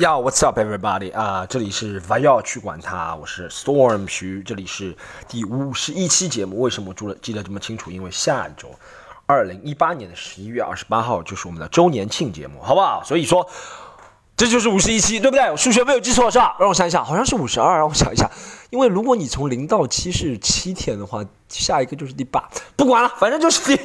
Yo, what's up, everybody? 啊、这里是不要去管它，我是 Storm 徐，这里是第五十一期节目。为什么我记得记得这么清楚？因为下一周，二零一八年的十一月二十八号就是我们的周年庆节目，好不好？所以说，这就是五十一期，对不对？我数学没有记错是吧？让我想一想，好像是五十二，让我想一下。因为如果你从零到七是七天的话，下一个就是第八，不管了，反正就是第。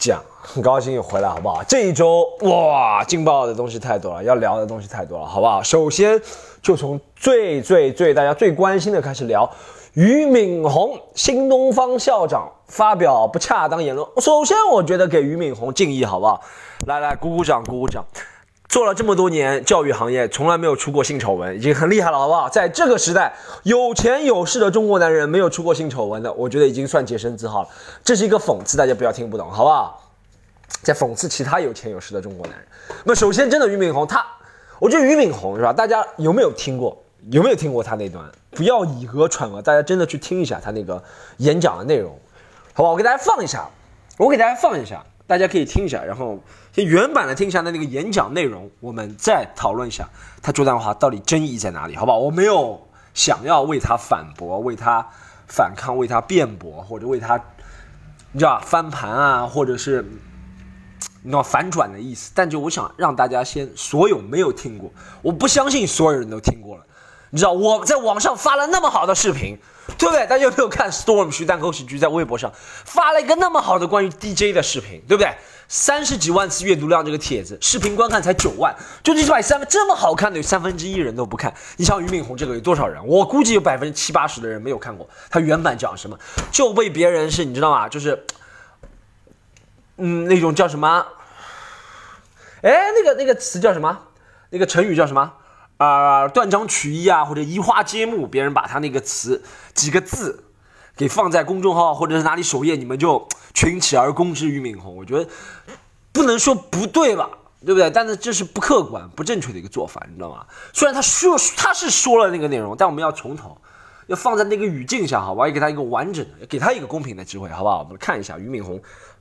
讲很高兴又回来，好不好？这一周哇，劲爆的东西太多了，要聊的东西太多了，好不好？首先就从最最最大家最关心的开始聊，俞敏洪新东方校长发表不恰当言论。首先，我觉得给俞敏洪敬意，好不好？来来，鼓鼓掌，鼓鼓掌。做了这么多年教育行业，从来没有出过性丑闻，已经很厉害了，好不好？在这个时代，有钱有势的中国男人没有出过性丑闻的，我觉得已经算洁身自好了。这是一个讽刺，大家不要听不懂，好不好？在讽刺其他有钱有势的中国男人。那，首先，真的俞敏洪他，我觉得俞敏洪是吧？大家有没有听过？有没有听过他那段？不要以讹传讹，大家真的去听一下他那个演讲的内容，好吧？我给大家放一下，我给大家放一下。大家可以听一下，然后先原版的听一下他那个演讲内容，我们再讨论一下他这段话到底争议在哪里，好不好？我没有想要为他反驳、为他反抗、为他辩驳，或者为他你知道翻盘啊，或者是你知道反转的意思。但就我想让大家先所有没有听过，我不相信所有人都听过了。你知道我在网上发了那么好的视频，对不对？大家有没有看 Storm 徐蛋口喜剧在微博上发了一个那么好的关于 DJ 的视频，对不对？三十几万次阅读量这个帖子，视频观看才九万，就一百三这么好看的有三分之一人都不看。你像俞敏洪这个有多少人？我估计有百分之七八十的人没有看过他原版讲什么，就被别人是你知道吗？就是，嗯，那种叫什么？哎，那个那个词叫什么？那个成语叫什么？啊、断章取义啊，或者移花接木，别人把他那个词几个字给放在公众号或者是哪里首页，你们就群起而攻之俞敏洪。我觉得不能说不对吧，对不对？但是这是不客观、不正确的一个做法，你知道吗？虽然他说他是说了那个内容，但我们要从头，要放在那个语境下，好吧？要给他一个完整的，给他一个公平的机会，好不好？我们看一下俞敏洪。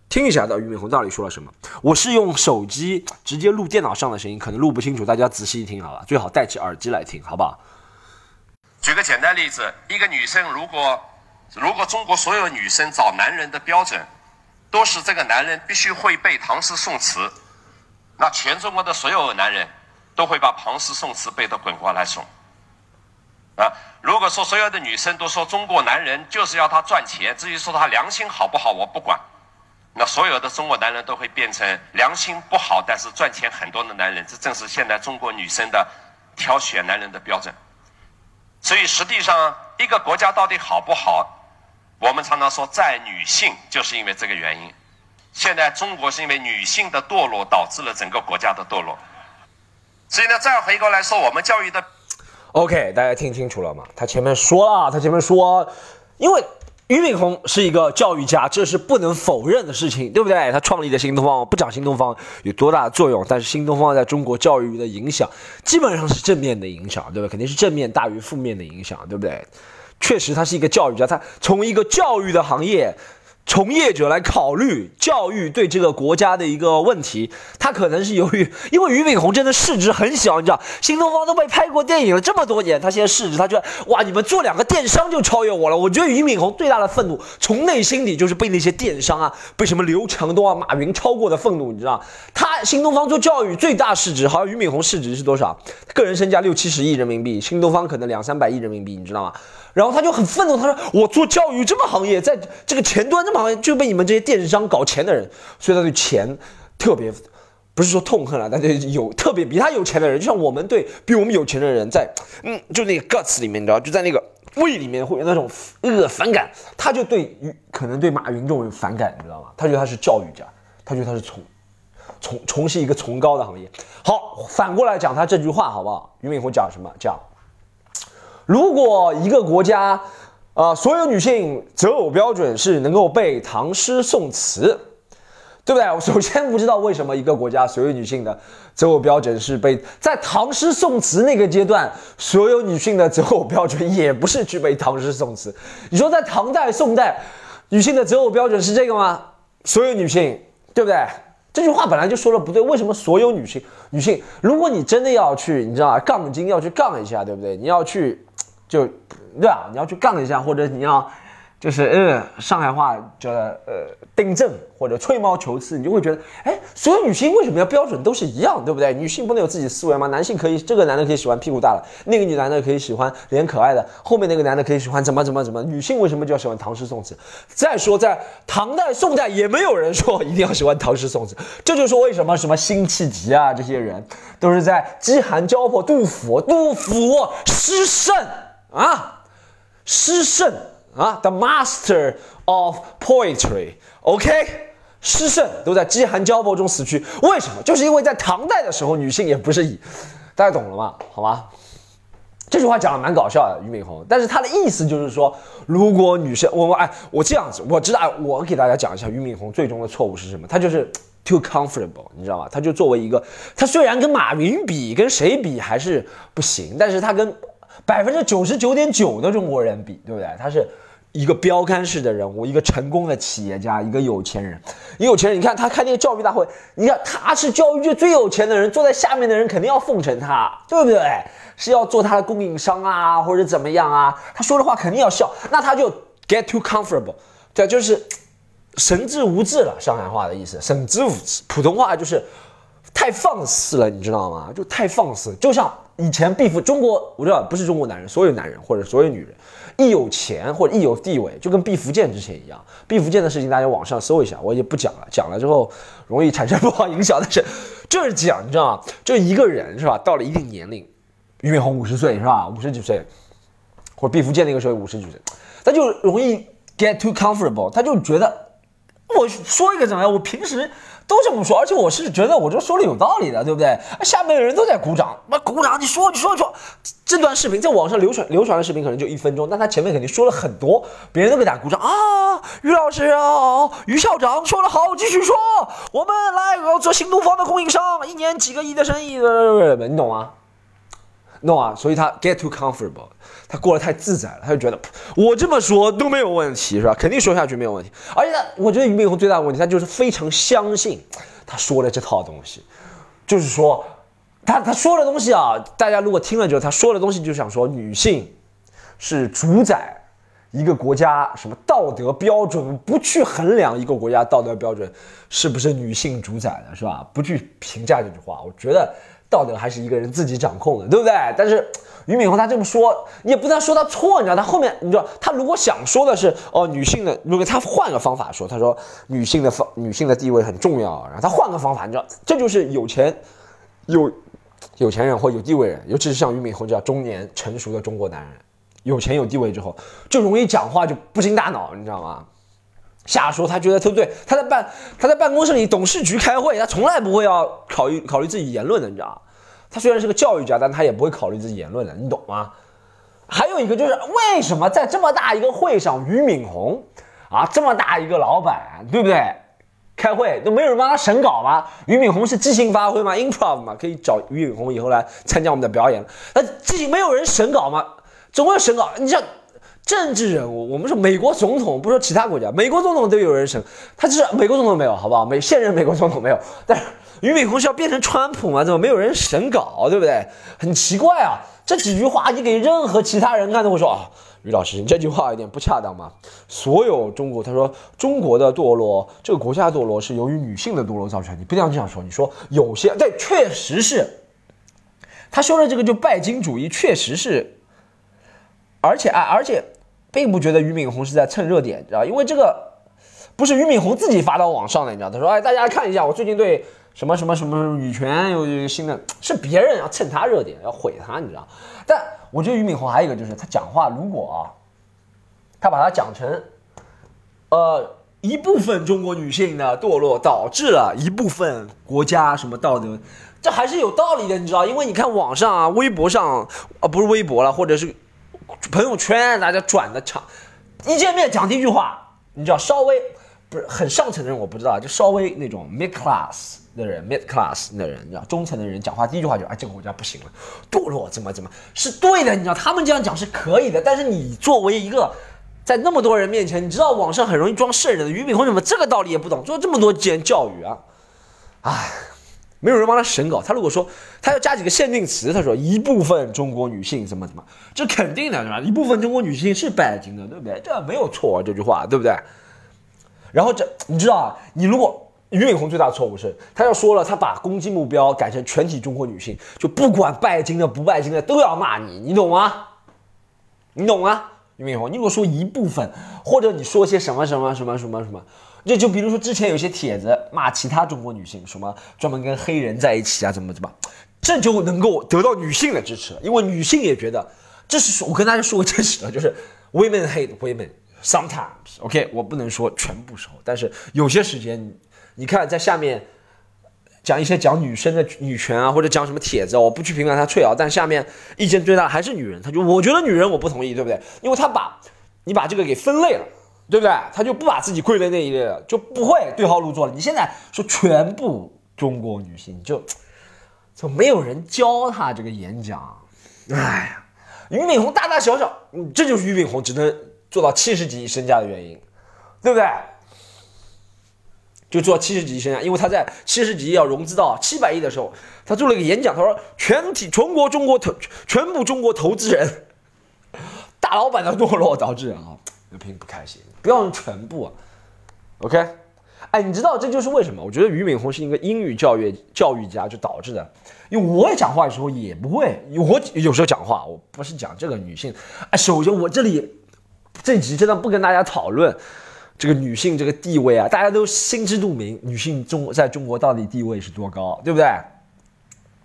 听一下到俞敏洪到底说了什么？我是用手机直接录电脑上的声音，可能录不清楚，大家仔细听好吧？最好戴起耳机来听，好不好？举个简单例子，一个女生如果如果中国所有女生找男人的标准都是这个男人必须会背唐诗宋词，那全中国的所有男人都会把唐诗宋词背得滚瓜烂熟。啊，如果说所有的女生都说中国男人就是要他赚钱，至于说他良心好不好我不管，那所有的中国男人都会变成良心不好但是赚钱很多的男人，这正是现在中国女生的挑选男人的标准。所以实际上，一个国家到底好不好，我们常常说在女性，就是因为这个原因。现在中国是因为女性的堕落导致了整个国家的堕落。所以呢，再回过来说，我们教育的 OK，大家听清楚了吗？他前面说了，他前面说，因为俞敏洪是一个教育家，这是不能否认的事情，对不对？他创立的新东方，不讲新东方有多大的作用，但是新东方在中国教育的影响基本上是正面的影响，对吧？肯定是正面大于负面的影响，对不对？确实，他是一个教育家，他从一个教育的行业。从业者来考虑教育对这个国家的一个问题，他可能是由于，因为俞敏洪真的市值很小，你知道，新东方都被拍过电影了这么多年，他现在市值，他觉得哇，你们做两个电商就超越我了。我觉得俞敏洪最大的愤怒，从内心里就是被那些电商啊，被什么刘强东啊、马云超过的愤怒，你知道，他新东方做教育最大市值，好像俞敏洪市值是多少？个人身价六七十亿人民币，新东方可能两三百亿人民币，你知道吗？然后他就很愤怒，他说：“我做教育这么行业，在这个前端这么行业，就被你们这些电商搞钱的人，所以他对钱特别，不是说痛恨了，但是有特别比他有钱的人，就像我们对比我们有钱的人，在嗯，就那个 guts 里面，你知道，就在那个胃里面会有那种呃反感，他就对于可能对马云这种人反感，你知道吗？他觉得他是教育家，他觉得他是从从从事一个崇高的行业。好，反过来讲他这句话好不好？俞敏洪讲什么？讲。如果一个国家，呃，所有女性择偶标准是能够背唐诗宋词，对不对？我首先不知道为什么一个国家所有女性的择偶标准是背在唐诗宋词那个阶段，所有女性的择偶标准也不是具备唐诗宋词。你说在唐代、宋代，女性的择偶标准是这个吗？所有女性，对不对？这句话本来就说的不对，为什么所有女性？女性，如果你真的要去，你知道啊，杠精要去杠一下，对不对？你要去，就对啊，你要去杠一下，或者你要。就是呃，上海话叫呃订正或者吹毛求疵，你就会觉得，哎，所有女性为什么要标准都是一样，对不对？女性不能有自己思维吗？男性可以，这个男的可以喜欢屁股大的，那个女男的可以喜欢脸可爱的，后面那个男的可以喜欢怎么怎么怎么？女性为什么就要喜欢唐诗宋词？再说在唐代、宋代也没有人说一定要喜欢唐诗宋词，这就是为什么什么辛弃疾啊这些人都是在饥寒交迫，杜甫，杜甫诗圣啊，诗圣。啊，the master of poetry，OK，诗圣都在饥寒交迫中死去，为什么？就是因为在唐代的时候，女性也不是以，大家懂了吗？好吗？这句话讲的蛮搞笑的，俞敏洪，但是他的意思就是说，如果女生，我我哎，我这样子，我知道，我给大家讲一下俞敏洪最终的错误是什么，他就是 too comfortable，你知道吗？他就作为一个，他虽然跟马云比，跟谁比还是不行，但是他跟。百分之九十九点九的中国人比，对不对？他是一个标杆式的人物，一个成功的企业家，一个有钱人。一有钱人，你看他开那个教育大会，你看他是教育界最有钱的人，坐在下面的人肯定要奉承他，对不对？是要做他的供应商啊，或者怎么样啊？他说的话肯定要笑，那他就 get too comfortable，对，就是神志无志了。上海话的意思，神志无志，普通话就是太放肆了，你知道吗？就太放肆，就像。以前毕福中国，我知道不是中国男人，所有男人或者所有女人，一有钱或者一有地位，就跟毕福剑之前一样。毕福剑的事情大家网上搜一下，我也不讲了，讲了之后容易产生不好影响。但是就是讲，你知道吗？就一个人是吧？到了一定年龄，俞敏洪五十岁是吧？五十几岁，或者毕福剑那个时候五十几岁，他就容易 get too comfortable，他就觉得我说一个怎么样？我平时。都这么说，而且我是觉得我这说的有道理的，对不对？下面的人都在鼓掌，那鼓掌，你说，你说，你说，这段视频在网上流传，流传的视频可能就一分钟，但他前面肯定说了很多，别人都给他鼓掌啊，于老师啊，于校长说的好，继续说，我们来做新东方的供应商，一年几个亿的生意，你懂吗？懂啊，所以他 get too comfortable，他过得太自在了，他就觉得我这么说都没有问题，是吧？肯定说下去没有问题。而且呢，我觉得俞敏洪最大的问题，他就是非常相信他说的这套东西，就是说，他他说的东西啊，大家如果听了之后，他说的东西就想说，女性是主宰一个国家什么道德标准，不去衡量一个国家道德标准是不是女性主宰的，是吧？不去评价这句话，我觉得。道德还是一个人自己掌控的，对不对？但是俞敏洪他这么说，你也不能说他错，你知道？他后面你知道，他如果想说的是哦，女性的，如果他换个方法说，他说女性的方女性的地位很重要，然后他换个方法，你知道，这就是有钱有有钱人或有地位人，尤其是像俞敏洪这样中年成熟的中国男人，有钱有地位之后，就容易讲话就不经大脑，你知道吗？瞎说，他觉得对不对？他在办他在办公室里董事局开会，他从来不会要考虑考虑自己言论的，你知道他虽然是个教育家，但他也不会考虑自己言论的，你懂吗？还有一个就是为什么在这么大一个会上，俞敏洪啊这么大一个老板，对不对？开会都没有人帮他审稿吗？俞敏洪是即兴发挥吗？improv 吗？可以找俞敏洪以后来参加我们的表演。那即兴没有人审稿吗？总要审稿，你像。政治人物，我们说美国总统，不说其他国家，美国总统都有人审，他就是美国总统没有，好不好？美现任美国总统没有，但是俞敏洪是要变成川普吗？怎么没有人审稿，对不对？很奇怪啊！这几句话你给任何其他人看都会说啊，俞老师，你这句话有点不恰当嘛。所有中国，他说中国的堕落，这个国家堕落是由于女性的堕落造成，你不要这样说。你说有些对，确实是，他说的这个就拜金主义，确实是，而且啊，而且。并不觉得俞敏洪是在蹭热点，知道因为这个不是俞敏洪自己发到网上的，你知道？他说：“哎，大家看一下，我最近对什么什么什么女权有一个新的，是别人要蹭他热点，要毁他，你知道？但我觉得俞敏洪还有一个就是，他讲话如果啊，他把它讲成，呃，一部分中国女性的堕落导致了一部分国家什么道德，这还是有道理的，你知道？因为你看网上啊，微博上啊，不是微博了，或者是。朋友圈大家转的长，一见面讲第一句话，你知道稍微不是很上层的人我不知道，就稍微那种 mid class 的人，mid class 的人，你知道中层的人讲话第一句话就哎这个国家不行了，堕落怎么怎么是对的，你知道他们这样讲是可以的，但是你作为一个在那么多人面前，你知道网上很容易装圣人的俞敏洪怎么这个道理也不懂，做这么多间教育啊，哎，没有人帮他审稿。他如果说他要加几个限定词，他说一部分中国女性怎么怎么，这肯定的，对吧？一部分中国女性是拜金的，对不对？这没有错，这句话对不对？然后这你知道啊？你如果俞敏洪最大的错误是，他要说了，他把攻击目标改成全体中国女性，就不管拜金的不拜金的都要骂你，你懂吗？你懂吗？俞敏洪，你如果说一部分，或者你说些什么什么什么什么什么，这就比如说之前有些帖子骂其他中国女性，什么专门跟黑人在一起啊，怎么怎么，这就能够得到女性的支持，因为女性也觉得这是我跟大家说个真实的，就是 women hate women sometimes，OK，我不能说全部时候，但是有些时间。你看，在下面讲一些讲女生的女权啊，或者讲什么帖子，我不去评判他吹啊，但下面意见最大的还是女人。他就我觉得女人我不同意，对不对？因为他把你把这个给分类了，对不对？他就不把自己归类那一类了，就不会对号入座了。你现在说全部中国女性，就就没有人教他这个演讲。哎呀，俞敏洪大大小小，这就是俞敏洪只能做到七十几亿身价的原因，对不对？就做七十几亿身价，因为他在七十几亿要融资到七百亿的时候，他做了一个演讲，他说全体全国中国投全部中国投资人大老板的堕落导致啊，刘平不开心，不要用全部啊，OK，哎，你知道这就是为什么？我觉得俞敏洪是一个英语教育教育家就导致的，因为我也讲话的时候也不会，我有时候讲话我不是讲这个女性，哎，首先我这里这集真的不跟大家讨论。这个女性这个地位啊，大家都心知肚明，女性中在中国到底地位是多高，对不对？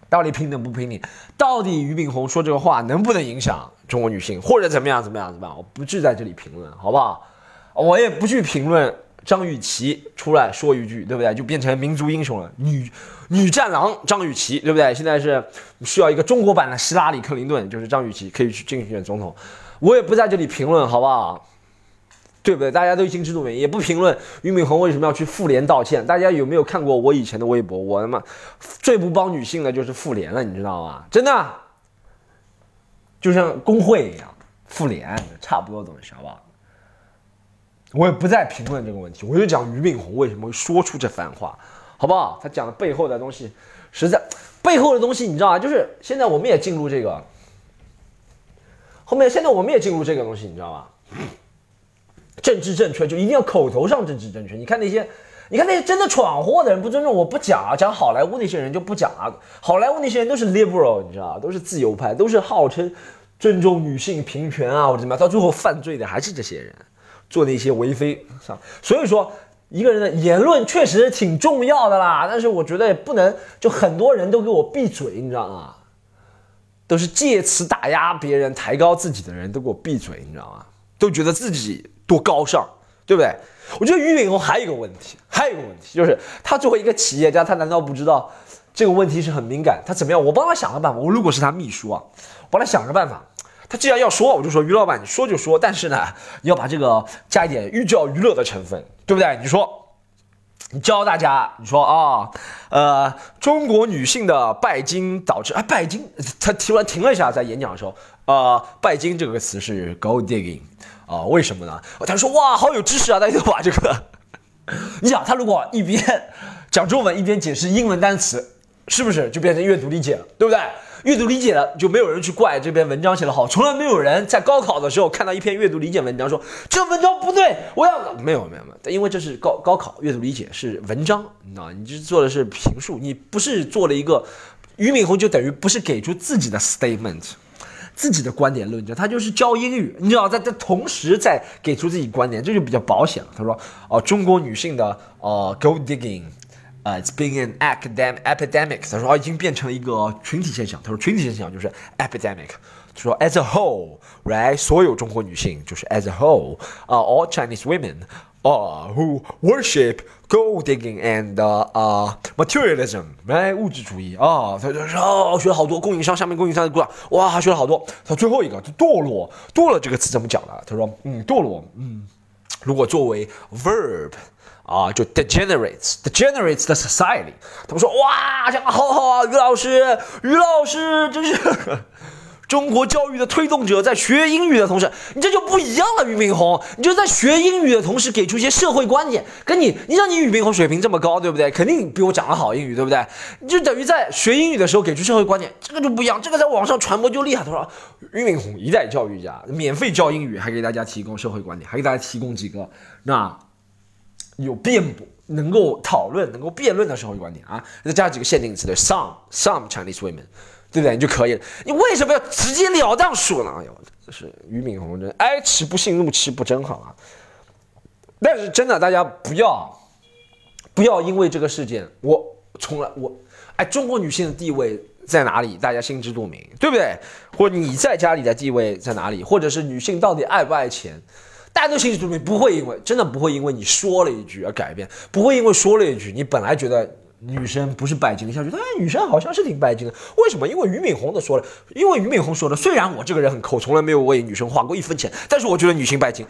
到底平等不平等？到底俞敏洪说这个话能不能影响中国女性，或者怎么样怎么样怎么样？我不去在这里评论，好不好？我也不去评论张雨绮出来说一句，对不对？就变成民族英雄了，女女战狼张雨绮，对不对？现在是需要一个中国版的希拉里克林顿，就是张雨绮可以去竞选总统，我也不在这里评论，好不好？对不对？大家都心知肚明，也不评论俞敏洪为什么要去妇联道歉。大家有没有看过我以前的微博？我他妈最不帮女性的就是妇联了，你知道吗？真的，就像工会一样，妇联差不多东西，好不好？我也不再评论这个问题，我就讲俞敏洪为什么会说出这番话，好不好？他讲的背后的东西，实在背后的东西，你知道吗？就是现在我们也进入这个，后面现在我们也进入这个东西，你知道吗？政治正确就一定要口头上政治正确。你看那些，你看那些真的闯祸的人不尊重，我不讲啊。讲好莱坞那些人就不讲啊。好莱坞那些人都是 liberal，你知道都是自由派，都是号称尊重女性平权啊，或者怎么样，到最后犯罪的还是这些人，做那些为非。所以说，一个人的言论确实挺重要的啦。但是我觉得也不能就很多人都给我闭嘴，你知道吗？都是借此打压别人、抬高自己的人都给我闭嘴，你知道吗？都觉得自己。多高尚，对不对？我觉得俞敏洪还有一个问题，还有一个问题就是他作为一个企业家，他难道不知道这个问题是很敏感？他怎么样？我帮他想个办法。我如果是他秘书啊，我帮他想个办法。他既然要说，我就说于老板，你说就说，但是呢，你要把这个加一点寓教于乐的成分，对不对？你说，你教大家，你说啊，呃，中国女性的拜金导致啊，拜金，他突然停了一下，在演讲的时候，呃，拜金这个词是 go digging。啊，为什么呢？他说哇，好有知识啊！大家都把这个，你想他如果一边讲中文一边解释英文单词，是不是就变成阅读理解了？对不对？阅读理解了，就没有人去怪这篇文章写得好。从来没有人在高考的时候看到一篇阅读理解文章说这文章不对，我要没有没有没有，因为这是高高考阅读理解是文章，你知道你这做的是评述，你不是做了一个俞敏洪就等于不是给出自己的 statement。自己的观点论证，他就是教英语，你知道，在在同时在给出自己观点，这就比较保险了。他说，哦，中国女性的呃 gold digging，呃，it's being an academic epidemic。他说，哦，已经变成了一个群体现象。他说，群体现象就是 epidemic。他说，as a whole，right，所有中国女性就是 as a whole，啊，all Chinese women。啊，who worship gold digging and 啊 materialism，哎，物质主义啊，他他说学了好多，供应商下面供应商的鼓掌，哇，学了好多。他最后一个，就堕落，堕落这个词怎么讲呢？他说，嗯，堕落，嗯，如果作为 verb 啊，就 degenerates，degenerates the society。他们说，哇，讲的好好啊，于老师，于老师真是。中国教育的推动者，在学英语的同时，你这就不一样了。俞敏洪，你就在学英语的同时给出一些社会观点，跟你，你像你俞敏洪水平这么高，对不对？肯定比我讲的好英语，对不对？你就等于在学英语的时候给出社会观点，这个就不一样。这个在网上传播就厉害。他说，俞敏洪一代教育家，免费教英语，还给大家提供社会观点，还给大家提供几个那有辩驳、能够讨论、能够辩论的社会观点啊，再加几个限定词的 some some Chinese women。对不对？你就可以了。你为什么要直截了当说呢？哎呦，这是俞敏洪真哀其不幸，怒其不争，好啊。但是真的，大家不要不要因为这个事件，我从来我哎，中国女性的地位在哪里？大家心知肚明，对不对？或者你在家里的地位在哪里？或者是女性到底爱不爱钱？大家都心知肚明，不会因为真的不会因为你说了一句而改变，不会因为说了一句你本来觉得。女生不是拜金的下去，哎，女生好像是挺拜金的。为什么？因为俞敏洪的说了，因为俞敏洪说的。虽然我这个人很抠，从来没有为女生花过一分钱，但是我觉得女性拜金，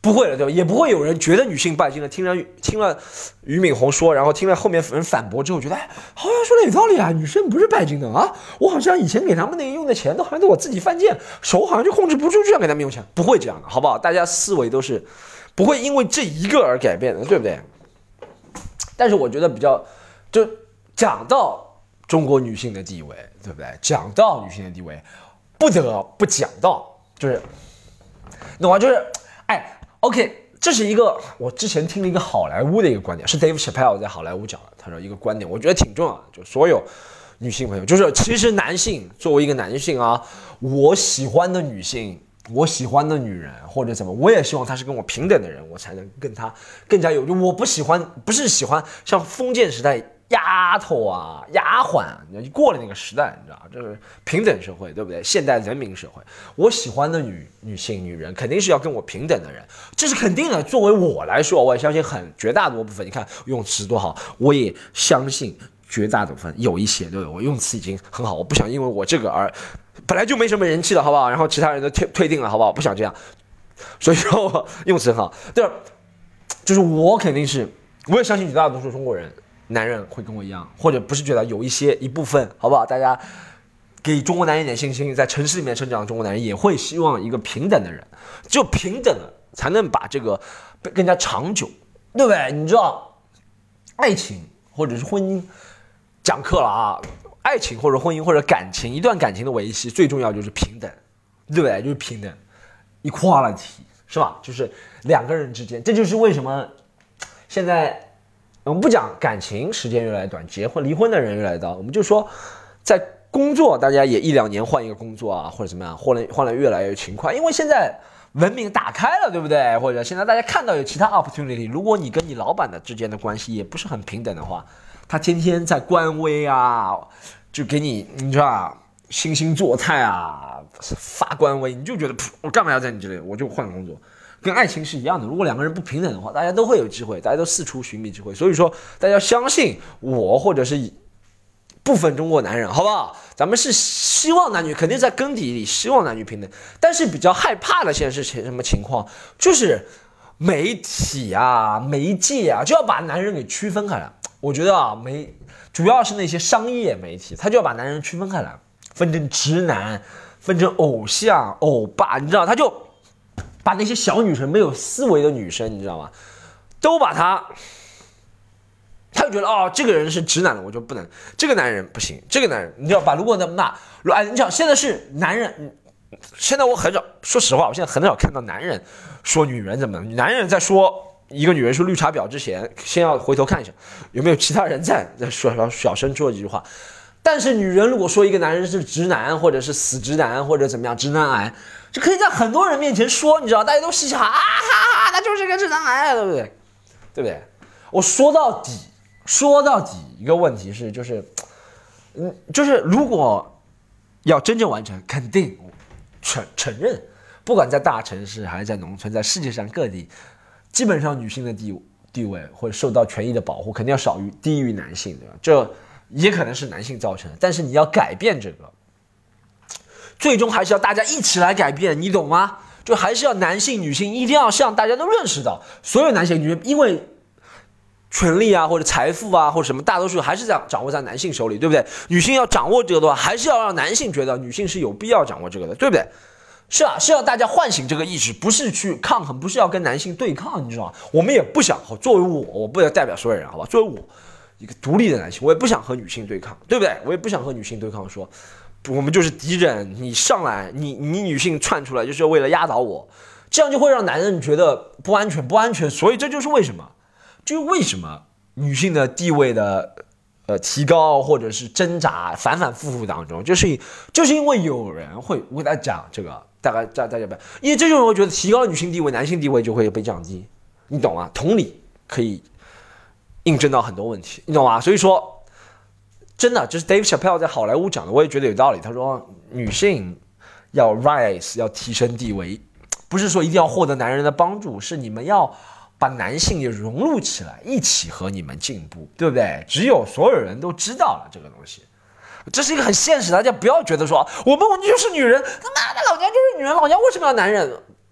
不会了，对吧？也不会有人觉得女性拜金了。听了听了俞敏洪说，然后听了后面人反驳之后，觉得哎，好像说的有道理啊，女生不是拜金的啊。我好像以前给他们那用的钱都好像都我自己犯贱，手好像就控制不住，就想给他们用钱，不会这样的，好不好？大家思维都是不会因为这一个而改变的，对不对？但是我觉得比较。就讲到中国女性的地位，对不对？讲到女性的地位，不得不讲到，就是懂吗？就是，哎，OK，这是一个我之前听了一个好莱坞的一个观点，是 Dave Chappelle 在好莱坞讲的。他说一个观点，我觉得挺重要的，就所有女性朋友，就是其实男性作为一个男性啊，我喜欢的女性，我喜欢的女人或者怎么，我也希望她是跟我平等的人，我才能跟她更加有。就我不喜欢，不是喜欢像封建时代。丫头啊，丫鬟，你过了那个时代，你知道这是平等社会，对不对？现代人民社会，我喜欢的女女性、女人，肯定是要跟我平等的人，这是肯定的。作为我来说，我也相信很绝大多部分，你看用词多好，我也相信绝大部分有一些，对我用词已经很好，我不想因为我这个而本来就没什么人气了，好不好？然后其他人都退退订了，好不好？不想这样，所以说用词很好，对，就是我肯定是，我也相信绝大多数中国人。男人会跟我一样，或者不是觉得有一些一部分，好不好？大家给中国男人一点信心，在城市里面成长的中国男人也会希望一个平等的人，只有平等了才能把这个更加长久，对不对？你知道，爱情或者是婚姻，讲课了啊！爱情或者婚姻或者感情，一段感情的维系最重要就是平等，对不对？就是平等，equality 是吧？就是两个人之间，这就是为什么现在。我们不讲感情，时间越来越短，结婚离婚的人越来越多。我们就说，在工作，大家也一两年换一个工作啊，或者怎么样，换了换了越来越勤快，因为现在文明打开了，对不对？或者现在大家看到有其他 opportunity，如果你跟你老板的之间的关系也不是很平等的话，他天天在官微啊，就给你，你知道，惺惺作态啊，发官微，你就觉得，我干嘛要在你这里？我就换工作。跟爱情是一样的，如果两个人不平等的话，大家都会有机会，大家都四处寻觅机会。所以说，大家相信我，或者是部分中国男人，好不好？咱们是希望男女肯定在根底里希望男女平等，但是比较害怕的现在是情什么情况？就是媒体啊、媒介啊，就要把男人给区分开来。我觉得啊，媒主要是那些商业媒体，他就要把男人区分开来，分成直男，分成偶像、欧巴，你知道，他就。把那些小女生没有思维的女生，你知道吗？都把他，他就觉得哦，这个人是直男的，我就不能，这个男人不行，这个男人你要把如果那么那，哎，你想现在是男人，现在我很少，说实话，我现在很少看到男人说女人怎么，男人在说一个女人是绿茶婊之前，先要回头看一下有没有其他人在在说小小声说几句话。但是女人如果说一个男人是直男，或者是死直男，或者怎么样直男癌，就可以在很多人面前说，你知道，大家都嘻嘻哈哈，哈哈，他就是个直男癌，对不对？对不对？我说到底，说到底，一个问题是，就是，嗯，就是如果要真正完成，肯定承承认，不管在大城市还是在农村，在世界上各地，基本上女性的地地位或者受到权益的保护，肯定要少于低于男性，对吧？这。也可能是男性造成的，但是你要改变这个，最终还是要大家一起来改变，你懂吗？就还是要男性、女性一定要向大家都认识到，所有男性、女性，因为权力啊，或者财富啊，或者什么，大多数还是在掌握在男性手里，对不对？女性要掌握这个的话，还是要让男性觉得女性是有必要掌握这个的，对不对？是啊，是要大家唤醒这个意识，不是去抗衡，不是要跟男性对抗，你知道吗？我们也不想，作为我，我不能代表所有人，好吧？作为我一个独立的男性，我也不想和女性对抗，对不对？我也不想和女性对抗，说我们就是敌人，你上来，你你女性窜出来就是为了压倒我，这样就会让男人觉得不安全，不安全，所以这就是为什么。就为什么女性的地位的呃提高，或者是挣扎反反复复当中，就是就是因为有人会我给大家讲这个，大概大大家不，因为这种人会觉得提高了女性地位，男性地位就会被降低，你懂吗？同理可以印证到很多问题，你懂吗？所以说真的，就是 Dave Chappelle 在好莱坞讲的，我也觉得有道理。他说女性要 rise 要提升地位，不是说一定要获得男人的帮助，是你们要。把男性也融入起来，一起和你们进步，对不对？只有所有人都知道了这个东西，这是一个很现实，大家不要觉得说我们就是女人，他妈的老娘就是女人，老娘为什么要男人？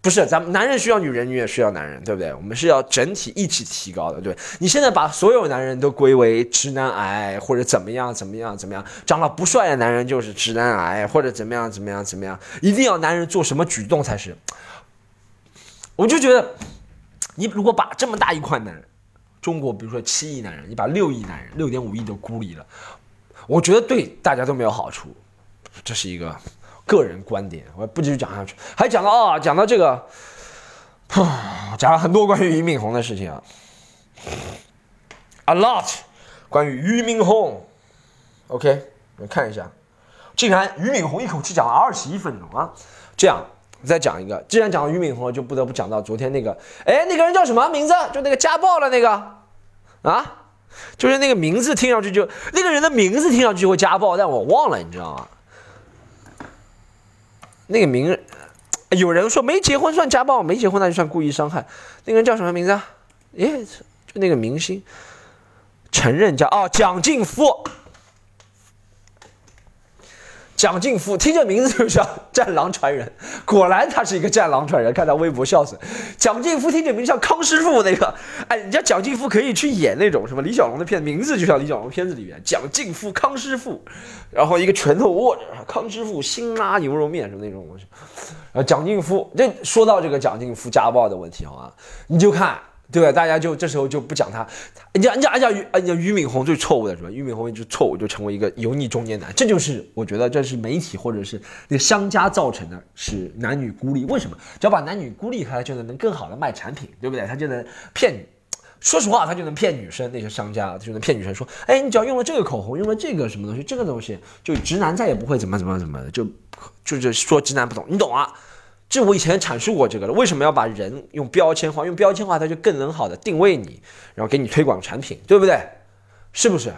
不是，咱们男人需要女人，女也需要男人，对不对？我们是要整体一起提高的，对你现在把所有男人都归为直男癌，或者怎么样怎么样怎么样，长得不帅的男人就是直男癌，或者怎么样怎么样怎么样，一定要男人做什么举动才是？我就觉得。你如果把这么大一块男人，中国比如说七亿男人，你把六亿男人、六点五亿都孤立了，我觉得对大家都没有好处。这是一个个人观点，我不继续讲下去。还讲到啊，讲到这个，讲了很多关于俞敏洪的事情啊，a lot，关于俞敏洪。OK，我们看一下，竟然俞敏洪一口气讲了二十一分钟啊，这样。再讲一个，既然讲到俞敏洪，就不得不讲到昨天那个，哎，那个人叫什么名字？就那个家暴的那个，啊，就是那个名字听上去就那个人的名字听上去就会家暴，但我忘了，你知道吗？那个名人，有人说没结婚算家暴，没结婚那就算故意伤害。那个人叫什么名字啊？诶，就那个明星，承认叫哦，蒋劲夫。蒋劲夫听这名字就像战狼传人，果然他是一个战狼传人。看他微博笑死。蒋劲夫听这名字像康师傅那个，哎，人家蒋劲夫可以去演那种什么李小龙的片，名字就像李小龙片子里面蒋劲夫康师傅，然后一个拳头握着康师傅辛拉牛肉面什么那种东西。然后蒋劲夫，这说到这个蒋劲夫家暴的问题好吗？你就看。对吧？大家就这时候就不讲他，人家人家人家于人家俞敏洪最错误的是吧？俞敏洪一直错误就成为一个油腻中年男，这就是我觉得这是媒体或者是那个商家造成的，是男女孤立。为什么？只要把男女孤立开，就能能更好的卖产品，对不对？他就能骗，说实话，他就能骗女生。那些商家就能骗女生说，哎，你只要用了这个口红，用了这个什么东西，这个东西就直男再也不会怎么怎么怎么的，就就是说直男不懂，你懂啊？这我以前阐述过这个了，为什么要把人用标签化？用标签化，它就更能好的定位你，然后给你推广产品，对不对？是不是？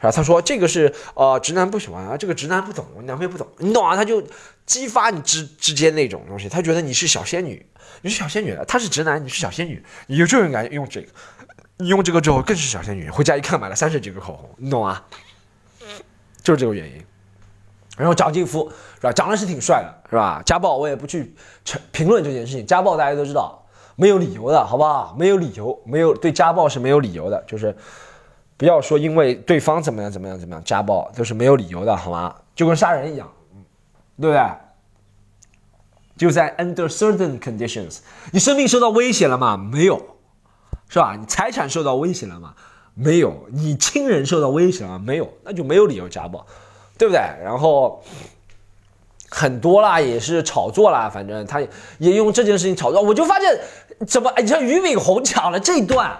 然后，他说这个是呃直男不喜欢啊，这个直男不懂，我男朋友不懂，你懂啊？他就激发你之之间那种东西，他觉得你是小仙女，你是小仙女，他是直男，你是小仙女，你就应该用这个，你用这个之后更是小仙女，回家一看买了三十几个口红，你懂啊？就是这个原因。然后蒋劲夫是吧？长得是挺帅的，是吧？家暴我也不去评论这件事情。家暴大家都知道，没有理由的，好不好？没有理由，没有对家暴是没有理由的，就是不要说因为对方怎么样怎么样怎么样，家暴都是没有理由的，好吗？就跟杀人一样，对不对？就在 under certain conditions，你生命受到威胁了吗？没有，是吧？你财产受到威胁了吗？没有，你亲人受到威胁了吗？没有，那就没有理由家暴。对不对？然后很多啦，也是炒作啦，反正他也用这件事情炒作。我就发现，怎么？你像俞敏洪讲了这一段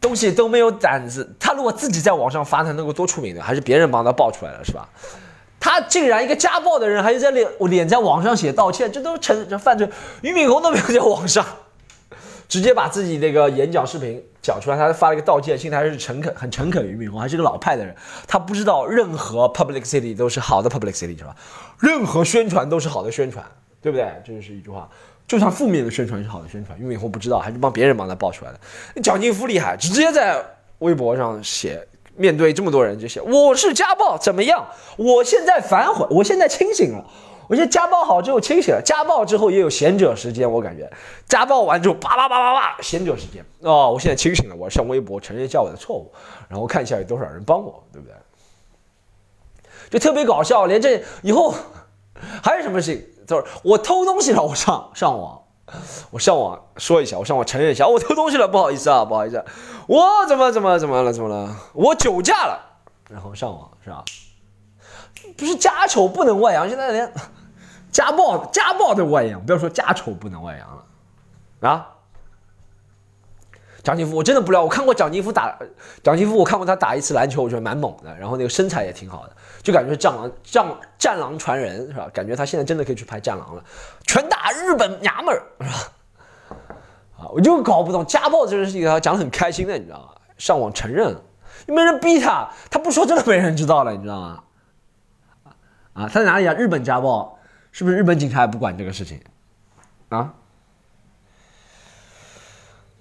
东西都没有胆子，他如果自己在网上发，他能够多出名的？还是别人帮他爆出来了，是吧？他竟然一个家暴的人，还是在脸脸在网上写道歉，这都成这犯罪。俞敏洪都没有在网上。直接把自己那个演讲视频讲出来，他发了一个道歉信，他还是诚恳、很诚恳。俞敏洪还是个老派的人，他不知道任何 public city 都是好的 public city 是吧？任何宣传都是好的宣传，对不对？这就是一句话，就算负面的宣传是好的宣传。俞敏洪不知道，还是帮别人帮他爆出来的。蒋劲夫厉害，直接在微博上写，面对这么多人就写我是家暴怎么样？我现在反悔，我现在清醒了。我觉得家暴好之后清醒了，家暴之后也有贤者时间，我感觉家暴完之后叭叭叭叭叭，贤者时间哦，我现在清醒了，我要上微博承认一下我的错误，然后看一下有多少人帮我，对不对？就特别搞笑，连这以后还有什么事情？就是我偷东西了，我上上网，我上网说一下，我上网承认一下，我偷东西了，不好意思啊，不好意思，我怎么怎么怎么了，怎么了？我酒驾了，然后上网是吧？不是家丑不能外扬，现在连家暴家暴都外扬，不要说家丑不能外扬了啊！蒋劲夫，我真的不知道，我看过蒋劲夫打蒋劲夫，我看过他打一次篮球，我觉得蛮猛的，然后那个身材也挺好的，就感觉是战狼战战狼传人是吧？感觉他现在真的可以去拍战狼了，拳打日本娘们儿是吧？啊，我就搞不懂家暴这件事情，他讲的很开心的，你知道吗？上网承认，又没人逼他，他不说真的没人知道了，你知道吗？啊，他在哪里啊？日本家暴，是不是日本警察也不管这个事情？啊？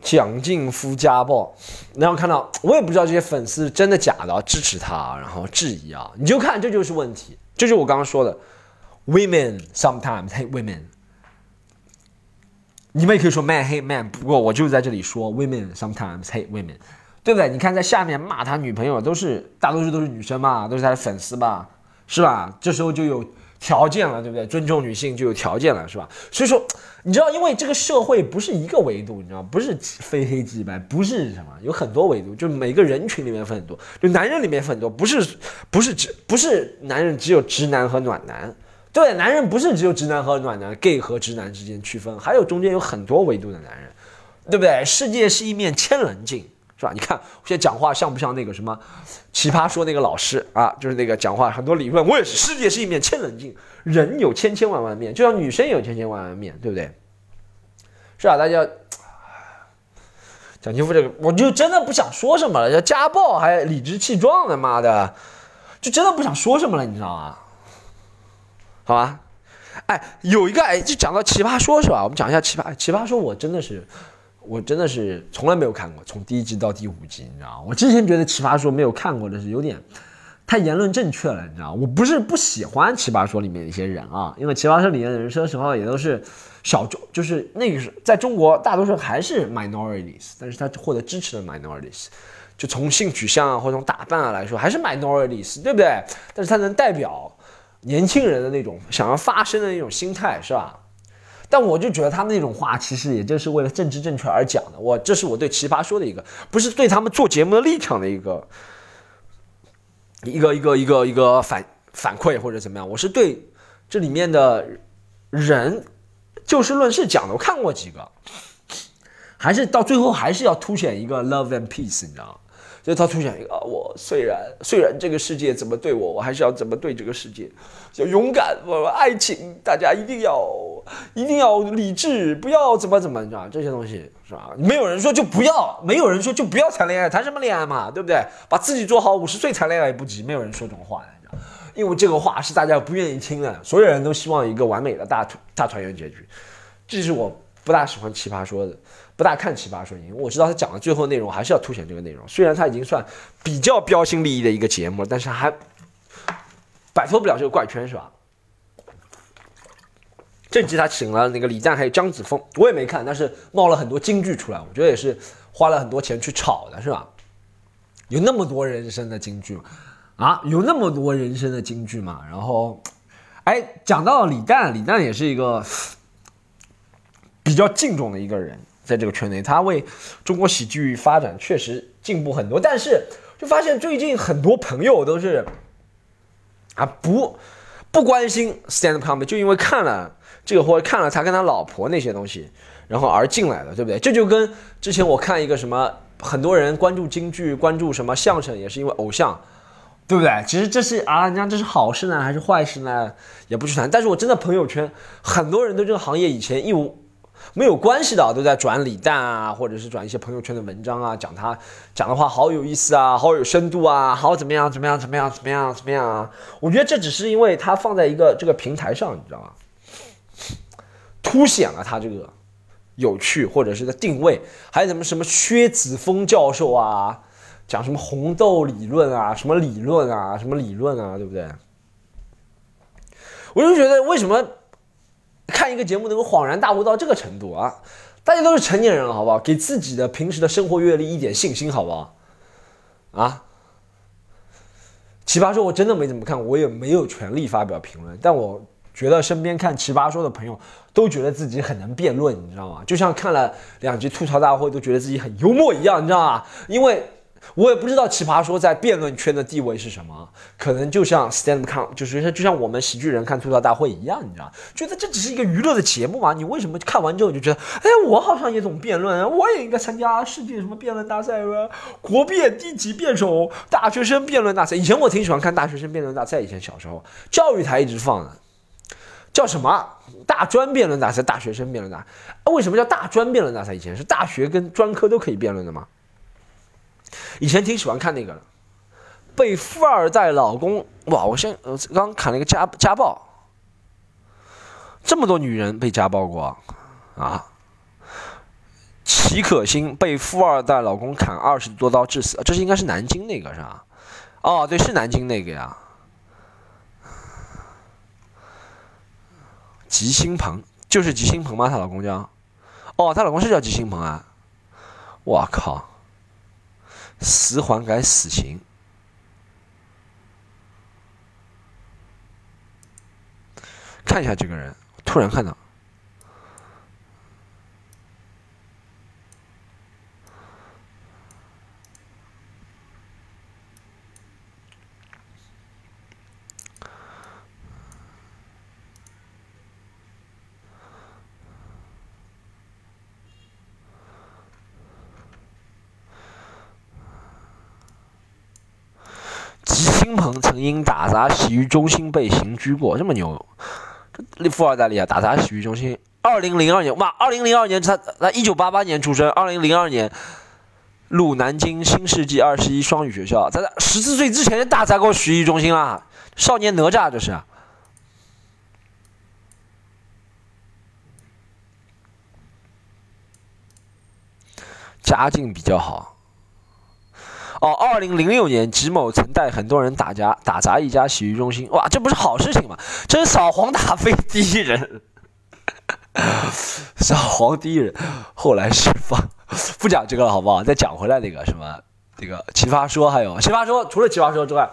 蒋劲夫家暴，然后看到我也不知道这些粉丝真的假的支持他，然后质疑啊，你就看这就是问题，这就是我刚刚说的，women sometimes hate women，你们也可以说 man hate man，不过我就在这里说 women sometimes hate women，对不对？你看在下面骂他女朋友都是大多数都是女生嘛，都是他的粉丝吧，是吧？这时候就有。条件了，对不对？尊重女性就有条件了，是吧？所以说，你知道，因为这个社会不是一个维度，你知道不是非黑即白，不是什么，有很多维度，就每个人群里面分很多，就男人里面分很多，不是，不是只不是男人只有直男和暖男，对，男人不是只有直男和暖男，gay 和直男之间区分，还有中间有很多维度的男人，对不对？世界是一面千棱镜。是吧？你看我现在讲话像不像那个什么奇葩说那个老师啊？就是那个讲话很多理论。我也是，世界是一面千棱镜，人有千千万万面，就像女生有千千万万面对不对？是啊？大家蒋劲夫这个，我就真的不想说什么了。要家暴还理直气壮的，妈的，就真的不想说什么了，你知道吗？好吧？哎，有一个哎，就讲到奇葩说，是吧？我们讲一下奇葩奇葩说，我真的是。我真的是从来没有看过，从第一集到第五集，你知道？我之前觉得《奇葩说》没有看过的是有点太言论正确了，你知道？我不是不喜欢《奇葩说》里面的一些人啊，因为《奇葩说》里面的人说实话也都是小众，就是那个是在中国大多数还是 minorities，但是他获得支持的 minorities，就从性取向啊或者从打扮啊来说还是 minorities，对不对？但是他能代表年轻人的那种想要发声的那种心态，是吧？但我就觉得他们那种话，其实也就是为了政治正确而讲的。我这是我对奇葩说的一个，不是对他们做节目的立场的一个，一个一个一个一个反反馈或者怎么样。我是对这里面的人就事论事讲的。我看过几个，还是到最后还是要凸显一个 love and peace，你知道吗？就他凸显一个，我虽然虽然这个世界怎么对我，我还是要怎么对这个世界，要勇敢，我爱情，大家一定要一定要理智，不要怎么怎么，你知道这些东西是吧？没有人说就不要，没有人说就不要谈恋爱，谈什么恋爱嘛，对不对？把自己做好，五十岁谈恋爱也不急，没有人说这种话，你知道？因为这个话是大家不愿意听的，所有人都希望一个完美的大大团圆结局，这是我不大喜欢奇葩说的。不大看奇葩说，因为我知道他讲的最后内容还是要凸显这个内容。虽然他已经算比较标新立异的一个节目，但是还摆脱不了这个怪圈，是吧？这集他请了那个李诞还有张子枫，我也没看，但是冒了很多金句出来，我觉得也是花了很多钱去炒的，是吧？有那么多人生的金句啊，有那么多人生的金句嘛？然后，哎，讲到李诞，李诞也是一个比较敬重的一个人。在这个圈内，他为中国喜剧发展确实进步很多，但是就发现最近很多朋友都是啊不不关心 stand up comedy，就因为看了这个或者看了他跟他老婆那些东西，然后而进来的，对不对？这就跟之前我看一个什么，很多人关注京剧、关注什么相声，也是因为偶像，对不对？其实这是啊，你讲这是好事呢还是坏事呢？也不去谈。但是我真的朋友圈很多人对这个行业以前一无。没有关系的，都在转李诞啊，或者是转一些朋友圈的文章啊，讲他讲的话好有意思啊，好有深度啊，好怎么样怎么样怎么样怎么样怎么样啊？我觉得这只是因为他放在一个这个平台上，你知道吗？凸显了他这个有趣，或者是个定位，还有什么什么薛子峰教授啊，讲什么红豆理论啊，什么理论啊，什么理论啊，对不对？我就觉得为什么看一个节目能够恍然大悟到这个程度啊？大家都是成年人了，好不好？给自己的平时的生活阅历一点信心，好不好？啊？奇葩说我真的没怎么看，我也没有权利发表评论，但我觉得身边看奇葩说的朋友都觉得自己很能辩论，你知道吗？就像看了两集吐槽大会都觉得自己很幽默一样，你知道吗？因为。我也不知道奇葩说在辩论圈的地位是什么，可能就像 stand up 就是就像我们喜剧人看吐槽大会一样，你知道觉得这只是一个娱乐的节目嘛？你为什么看完之后就觉得，哎，我好像也懂辩论，我也应该参加世界什么辩论大赛吧？国辩第几辩手？大学生辩论大赛？以前我挺喜欢看大学生辩论大赛，以前小时候教育台一直放的，叫什么大专辩论大赛？大学生辩论大？为什么叫大专辩论大赛？以前是大学跟专科都可以辩论的吗？以前挺喜欢看那个的，被富二代老公哇！我现呃刚砍了一个家家暴，这么多女人被家暴过啊！齐可欣被富二代老公砍二十多刀致死，这是应该是南京那个是吧？哦，对，是南京那个呀。吉星鹏就是吉星鹏吗？她老公叫？哦，她老公是叫吉星鹏啊！我靠！死缓改死刑，看一下这个人，突然看到。吉星鹏曾因打砸洗浴中心被刑拘过，这么牛，这富二代厉害，打砸洗浴中心。二零零二年，哇，二零零二年他他一九八八年出生，二零零二年入南京新世纪二十一双语学校，在他十四岁之前就打砸过洗浴中心啦，少年哪吒这是，家境比较好。哦，二零零六年，吉某曾带很多人打家打砸一家洗浴中心，哇，这不是好事情吗？这是扫黄打非第一人，扫黄第一人，后来释放。不讲这个了，好不好？再讲回来那个什么，这个奇葩说，还有奇葩说，除了奇葩说之外，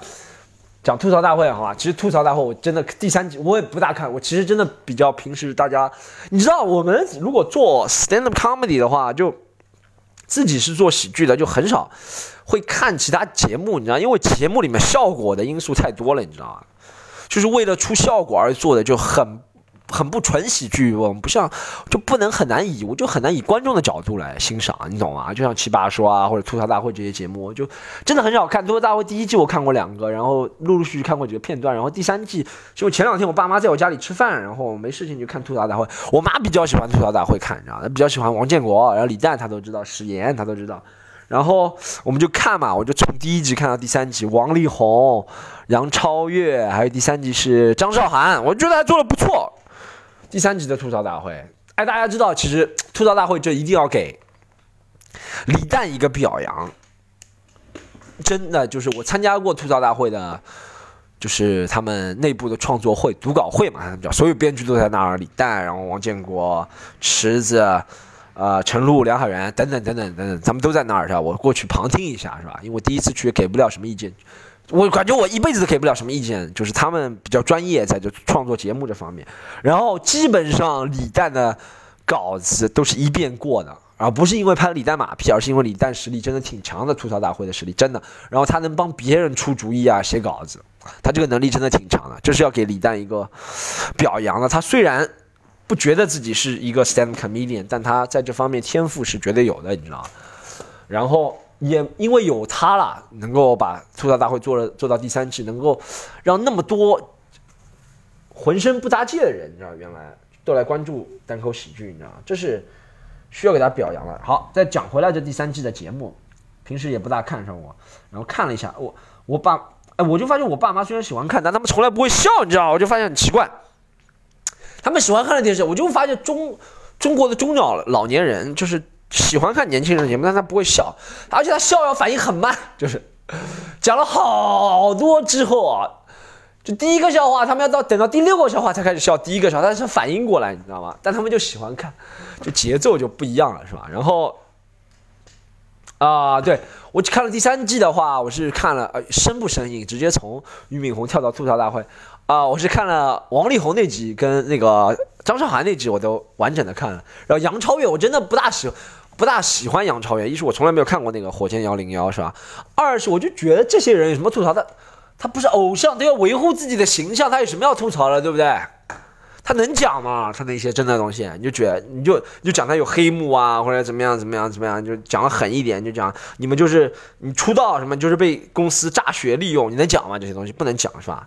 讲吐槽大会，好吧？其实吐槽大会我真的第三集我也不大看，我其实真的比较平时大家，你知道，我们如果做 stand up comedy 的话，就自己是做喜剧的，就很少。会看其他节目，你知道，因为节目里面效果的因素太多了，你知道吗？就是为了出效果而做的，就很。很不纯喜剧，我们不像，就不能很难以，我就很难以观众的角度来欣赏，你懂吗？就像奇葩说啊，或者吐槽大会这些节目，就真的很少看。吐槽大会第一季我看过两个，然后陆陆续续看过几个片段，然后第三季就前两天我爸妈在我家里吃饭，然后没事情就看吐槽大会。我妈比较喜欢吐槽大会看，你知道她比较喜欢王建国，然后李诞她都知道，史岩她都知道。然后我们就看嘛，我就从第一集看到第三集，王力宏、杨超越，还有第三集是张韶涵，我觉得还做的不错。第三集的吐槽大会，哎，大家知道，其实吐槽大会这一定要给李诞一个表扬。真的就是我参加过吐槽大会的，就是他们内部的创作会、读稿会嘛，他们叫所有编剧都在那儿，李诞，然后王建国、池子。呃，陈露、梁海源等等等等等等，咱们都在那儿是吧？我过去旁听一下是吧？因为我第一次去，给不了什么意见。我感觉我一辈子都给不了什么意见，就是他们比较专业，在这创作节目这方面。然后基本上李诞的稿子都是一遍过的，而不是因为拍李诞马屁，而是因为李诞实力真的挺强的，吐槽大会的实力真的。然后他能帮别人出主意啊，写稿子，他这个能力真的挺强的，这是要给李诞一个表扬的。他虽然。不觉得自己是一个 stand comedian，但他在这方面天赋是绝对有的，你知道？然后也因为有他了，能够把吐槽大会做了做到第三季，能够让那么多浑身不搭界的人，你知道，原来都来关注单口喜剧，你知道？这是需要给他表扬了。好，再讲回来，这第三季的节目，平时也不大看上我，然后看了一下，我我爸，哎，我就发现我爸妈虽然喜欢看，但他们从来不会笑，你知道，我就发现很奇怪。他们喜欢看的电视，我就发现中中国的中老老年人就是喜欢看年轻人节目，但他不会笑，而且他笑要反应很慢，就是讲了好多之后啊，就第一个笑话，他们要到等到第六个笑话才开始笑第一个笑话，但是反应过来，你知道吗？但他们就喜欢看，就节奏就不一样了，是吧？然后。啊，对我看了第三季的话，我是看了呃生不生硬，直接从俞敏洪跳到吐槽大会，啊，我是看了王力宏那集跟那个张韶涵那集，我都完整的看了。然后杨超越，我真的不大喜不大喜欢杨超越，一是我从来没有看过那个火箭幺零幺，是吧？二是我就觉得这些人有什么吐槽的，他不是偶像，他要维护自己的形象，他有什么要吐槽的，对不对？他能讲吗？他那些真的东西，你就觉得你就你就讲他有黑幕啊，或者怎么样怎么样怎么样，就讲的狠一点，就讲你们就是你出道什么，就是被公司榨血利用，你能讲吗？这些东西不能讲是吧？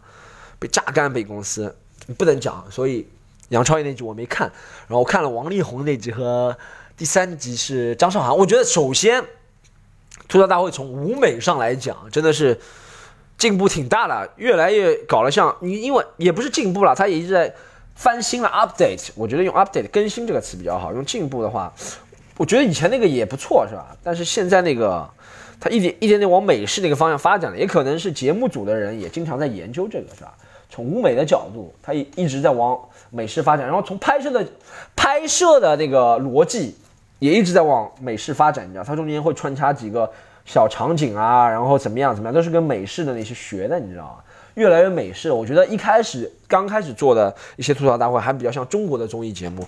被榨干被公司，不能讲。所以杨超越那集我没看，然后我看了王力宏那集和第三集是张韶涵。我觉得首先吐槽大会从舞美上来讲真的是进步挺大的，越来越搞了像你，因为也不是进步了，他也一直在。翻新了 update，我觉得用 update 更新这个词比较好。用进步的话，我觉得以前那个也不错，是吧？但是现在那个，它一点一点点往美式那个方向发展了，也可能是节目组的人也经常在研究这个，是吧？从舞美的角度，他一一直在往美式发展，然后从拍摄的拍摄的那个逻辑也一直在往美式发展，你知道，它中间会穿插几个小场景啊，然后怎么样怎么样，都是跟美式的那些学的，你知道吗？越来越美式，我觉得一开始刚开始做的一些吐槽大会还比较像中国的综艺节目，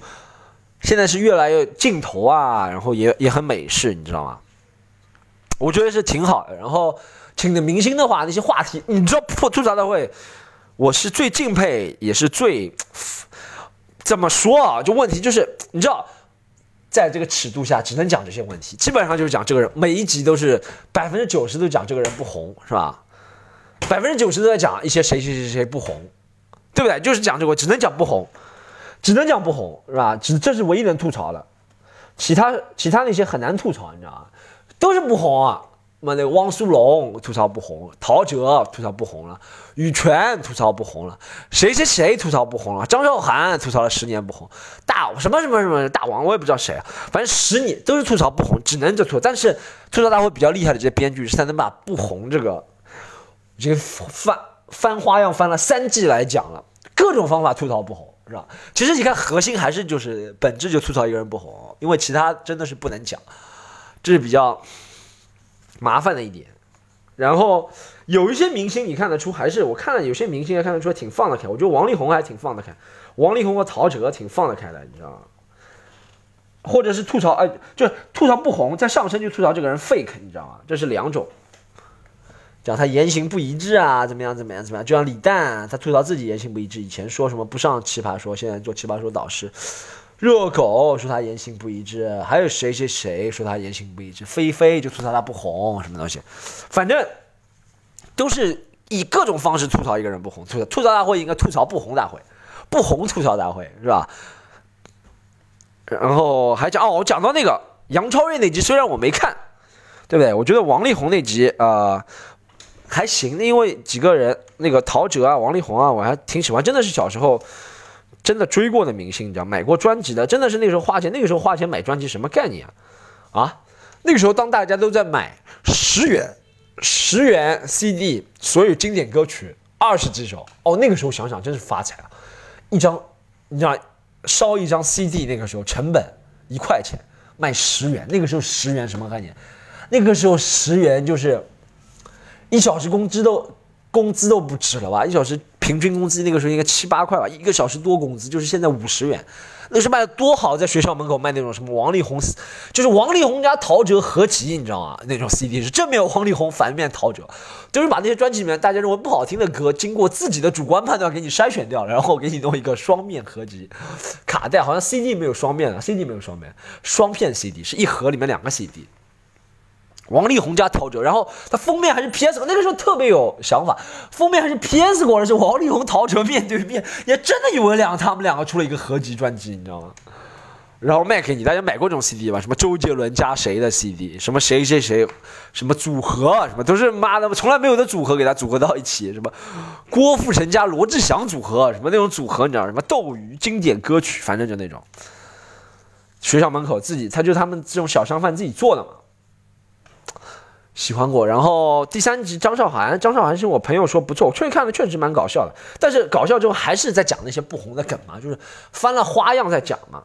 现在是越来越镜头啊，然后也也很美式，你知道吗？我觉得是挺好的。然后请的明星的话，那些话题，你知道吐吐槽大会，我是最敬佩，也是最 怎么说啊？就问题就是，你知道，在这个尺度下只能讲这些问题，基本上就是讲这个人，每一集都是百分之九十都讲这个人不红，是吧？百分之九十都在讲一些谁谁谁谁不红，对不对？就是讲这个，只能讲不红，只能讲不红，是吧？只这是唯一能吐槽的，其他其他那些很难吐槽，你知道吗？都是不红啊！妈那汪苏泷吐槽不红，陶喆吐槽不红了，羽泉吐槽不红了，谁谁谁吐槽不红了？张韶涵吐槽了十年不红，大什么什么什么大王我也不知道谁啊，反正十年都是吐槽不红，只能这吐。但是吐槽大会比较厉害的这些编剧是才能把不红这个。这个翻翻花样翻了三季来讲了，各种方法吐槽不红，是吧？其实你看核心还是就是本质就吐槽一个人不红，因为其他真的是不能讲，这是比较麻烦的一点。然后有一些明星你看得出，还是我看了有些明星也看得出挺放得开，我觉得王力宏还挺放得开，王力宏和陶喆挺放得开的，你知道吗？或者是吐槽，哎，就吐槽不红，再上升就吐槽这个人 fake，你知道吗？这是两种。讲他言行不一致啊，怎么样怎么样怎么样？就像李诞，他吐槽自己言行不一致，以前说什么不上奇葩说，现在做奇葩说导师。热狗说他言行不一致，还有谁谁谁说他言行不一致？菲菲就吐槽他不红，什么东西？反正都是以各种方式吐槽一个人不红。吐槽吐槽大会应该吐槽不红大会，不红吐槽大会是吧？然后还讲哦，我讲到那个杨超越那集，虽然我没看，对不对？我觉得王力宏那集啊。还行，因为几个人，那个陶喆啊、王力宏啊，我还挺喜欢，真的是小时候真的追过的明星，你知道，买过专辑的，真的是那个时候花钱，那个时候花钱买专辑什么概念啊？啊，那个时候当大家都在买十元、十元 CD，所有经典歌曲二十几首，哦，那个时候想想真是发财啊！一张，你知道，烧一张 CD 那个时候成本一块钱，卖十元，那个时候十元什么概念？那个时候十元就是。一小时工资都工资都不止了吧？一小时平均工资那个时候应该七八块吧，一个小时多工资就是现在五十元，那是卖的多好，在学校门口卖那种什么王力宏，就是王力宏加陶喆合集，你知道吗？那种 CD 是正面王力宏，反面陶喆，就是把那些专辑里面大家认为不好听的歌，经过自己的主观判断给你筛选掉，然后给你弄一个双面合集卡带，好像 CD 没有双面的，CD 没有双面，双片 CD 是一盒里面两个 CD。王力宏加陶喆，然后他封面还是 PS，那个时候特别有想法，封面还是 PS 过的是王力宏、陶喆面对面，也真的以为两他们两个出了一个合集专辑，你知道吗？然后卖给你，大家买过这种 CD 吧？什么周杰伦加谁的 CD，什么谁谁谁，什么组合，什么都是妈的，从来没有的组合给他组合到一起，什么郭富城加罗志祥组合，什么那种组合，你知道什么斗鱼经典歌曲，反正就那种，学校门口自己，他就他们这种小商贩自己做的嘛。喜欢过。然后第三集张韶涵，张韶涵是我朋友说不错，我确实看了，确实蛮搞笑的。但是搞笑之后还是在讲那些不红的梗嘛，就是翻了花样在讲嘛。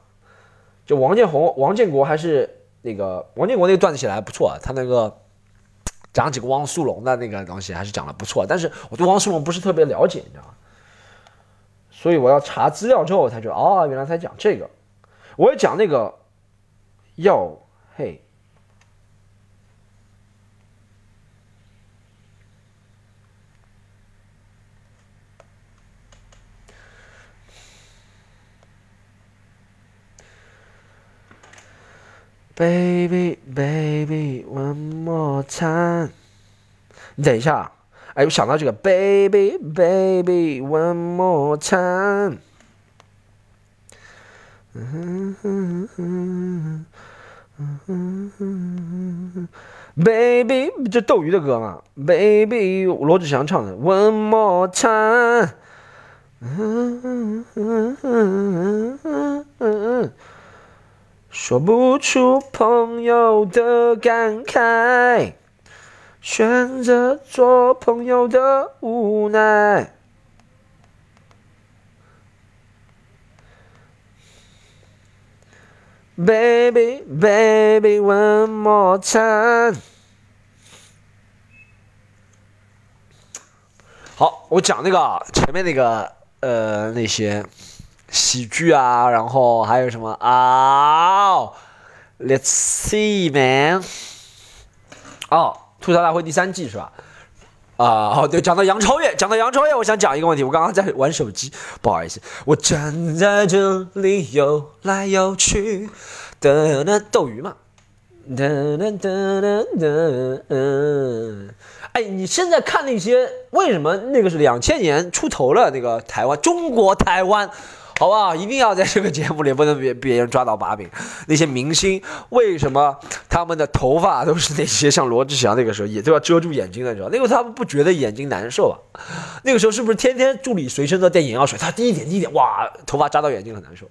就王建宏、王建国还是那个王建国那个段子写的还不错，他那个讲几个汪苏泷的那个东西还是讲的不错。但是我对汪苏泷不是特别了解，你知道吗？所以我要查资料之后，我才觉得哦，原来他讲这个。我也讲那个，要嘿。Baby, baby, one more time。你等一下，哎，我想到这个，Baby, baby, one more time。Baby，这斗鱼的歌嘛？Baby，罗志祥唱的，One more time。说不出朋友的感慨，选择做朋友的无奈。Baby, baby, one more time。好，我讲那个前面那个呃那些。喜剧啊，然后还有什么啊？Let's see, man。哦，吐槽大会第三季是吧？啊，哦对，讲到杨超越，讲到杨超越，我想讲一个问题。我刚刚在玩手机，不好意思，我站在这里游来游去的那斗鱼嘛。哒哒哒哒哒。哎，你现在看那些，为什么那个是两千年出头了？那个台湾，中国台湾。好不好？一定要在这个节目里不能被别人抓到把柄。那些明星为什么他们的头发都是那些像罗志祥那个时候也都要遮住眼睛的？知道？那个他们不觉得眼睛难受啊？那个时候是不是天天助理随身都带眼药水？他滴一点滴一点，哇，头发扎到眼睛很难受。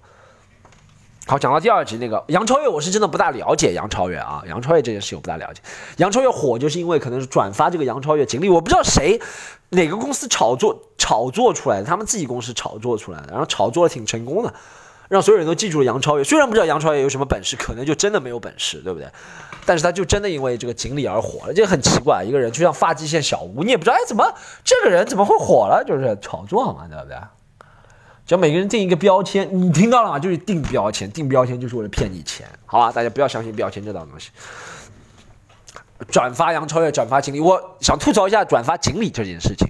好，讲到第二集那个杨超越，我是真的不大了解杨超越啊。杨超越这件事情我不大了解。杨超越火就是因为可能是转发这个杨超越经历，我不知道谁哪个公司炒作炒作出来的，他们自己公司炒作出来的，然后炒作的挺成功的，让所有人都记住了杨超越。虽然不知道杨超越有什么本事，可能就真的没有本事，对不对？但是他就真的因为这个锦鲤而火了，这很奇怪。一个人就像发际线小吴，你也不知道哎怎么这个人怎么会火了，就是炒作嘛，对不对？只要每个人定一个标签，你听到了吗？就是定标签，定标签就是为了骗你钱，好吧？大家不要相信标签这档东西。转发杨超越，转发锦鲤，我想吐槽一下转发锦鲤这件事情。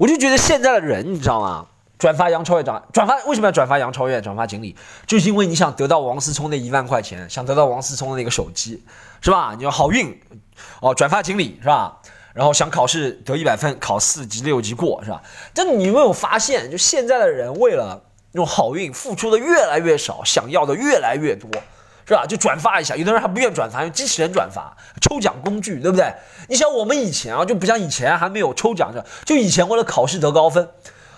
我就觉得现在的人，你知道吗？转发杨超越，转转发为什么要转发杨超越？转发锦鲤，就是因为你想得到王思聪那一万块钱，想得到王思聪的那个手机，是吧？你要好运哦，转发锦鲤是吧？然后想考试得一百分，考四级六级过是吧？但你有没有发现，就现在的人为了那种好运，付出的越来越少，想要的越来越多，是吧？就转发一下，有的人还不愿转发，用机器人转发，抽奖工具，对不对？你想我们以前啊，就不像以前还没有抽奖的，就以前为了考试得高分。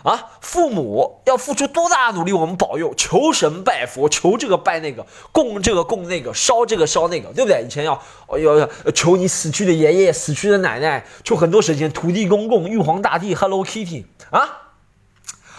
啊，父母要付出多大的努力？我们保佑，求神拜佛，求这个拜那个，供这个供那个，烧这个烧那个，对不对？以前要要要求你死去的爷爷、死去的奶奶，求很多神仙，土地公公、玉皇大帝、Hello Kitty 啊。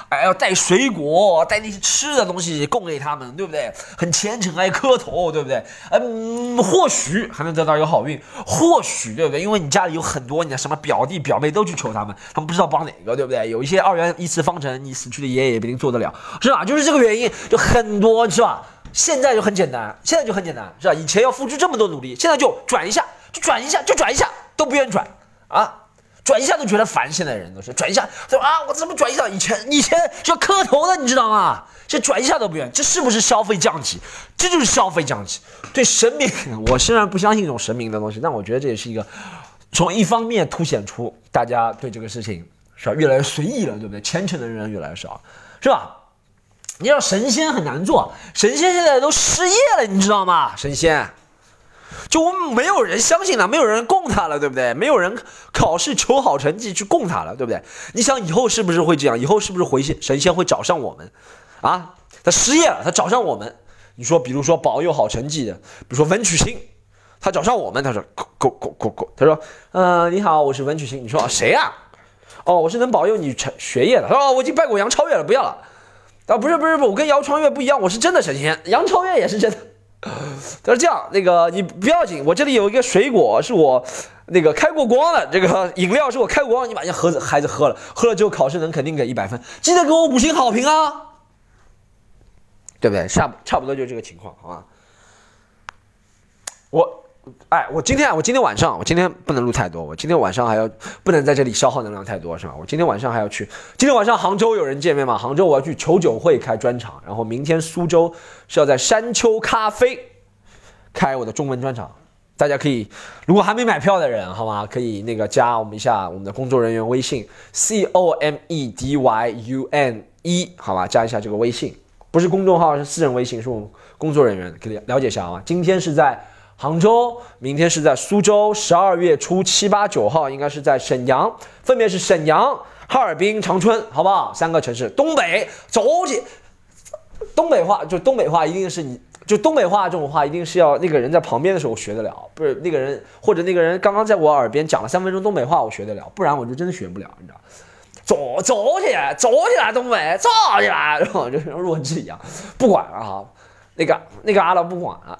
哎，要带水果，带那些吃的东西供给他们，对不对？很虔诚，还磕头，对不对？嗯，或许还能得到一个好运，或许，对不对？因为你家里有很多你的什么表弟表妹都去求他们，他们不知道帮哪个，对不对？有一些二元一次方程，你死去的爷爷也不一定做得了，是吧？就是这个原因，就很多，是吧？现在就很简单，现在就很简单，是吧？以前要付出这么多努力，现在就转一下，就转一下，就转一下，都不愿意转啊。转一下都觉得烦，现在人都是转一下，说啊，我怎么转一下？以前以前就要磕头的，你知道吗？这转一下都不愿意，这是不是消费降级？这就是消费降级。对神明，我虽然不相信这种神明的东西，但我觉得这也是一个从一方面凸显出大家对这个事情是吧越来越随意了，对不对？虔诚的人越来越少，是吧？你要神仙很难做，神仙现在都失业了，你知道吗？神仙。就我们没有人相信他，没有人供他了，对不对？没有人考试求好成绩去供他了，对不对？你想以后是不是会这样？以后是不是回神仙会找上我们？啊，他失业了，他找上我们。你说，比如说保佑好成绩的，比如说文曲星，他找上我们，他说，go go go go go，他说，呃，你好，我是文曲星，你说谁呀？哦，我是能保佑你成学业的。他说，哦，我已经拜过杨超越了，不要了。啊，不是不是不，我跟杨超越不一样，我是真的神仙，杨超越也是真的。他说这样，那个你不要紧，我这里有一个水果是我那个开过光的，这个 饮料是我开过光，你把人家盒子孩子喝了，喝了之后考试能肯定给一百分，记得给我五星好评啊，对不对？差差不多就这个情况，好吧？我。哎，我今天啊，我今天晚上，我今天不能录太多，我今天晚上还要不能在这里消耗能量太多，是吧？我今天晚上还要去，今天晚上杭州有人见面吗？杭州我要去球酒会开专场，然后明天苏州是要在山丘咖啡开我的中文专场，大家可以，如果还没买票的人，好吗？可以那个加我们一下我们的工作人员微信 c o m e d y u n e，好吧？加一下这个微信，不是公众号，是私人微信，是我们工作人员，可以了解一下好吗？今天是在。杭州，明天是在苏州，十二月初七八九号应该是在沈阳，分别是沈阳、哈尔滨、长春，好不好？三个城市。东北走起，东北话就东北话，一定是你就东北话这种话，一定是要那个人在旁边的时候学得了，不是那个人或者那个人刚刚在我耳边讲了三分钟东北话，我学得了，不然我就真的学不了，你知道？走走起来，走起来，东北走起来，然 后就像弱智一样，不管了哈，那个那个阿拉不管了。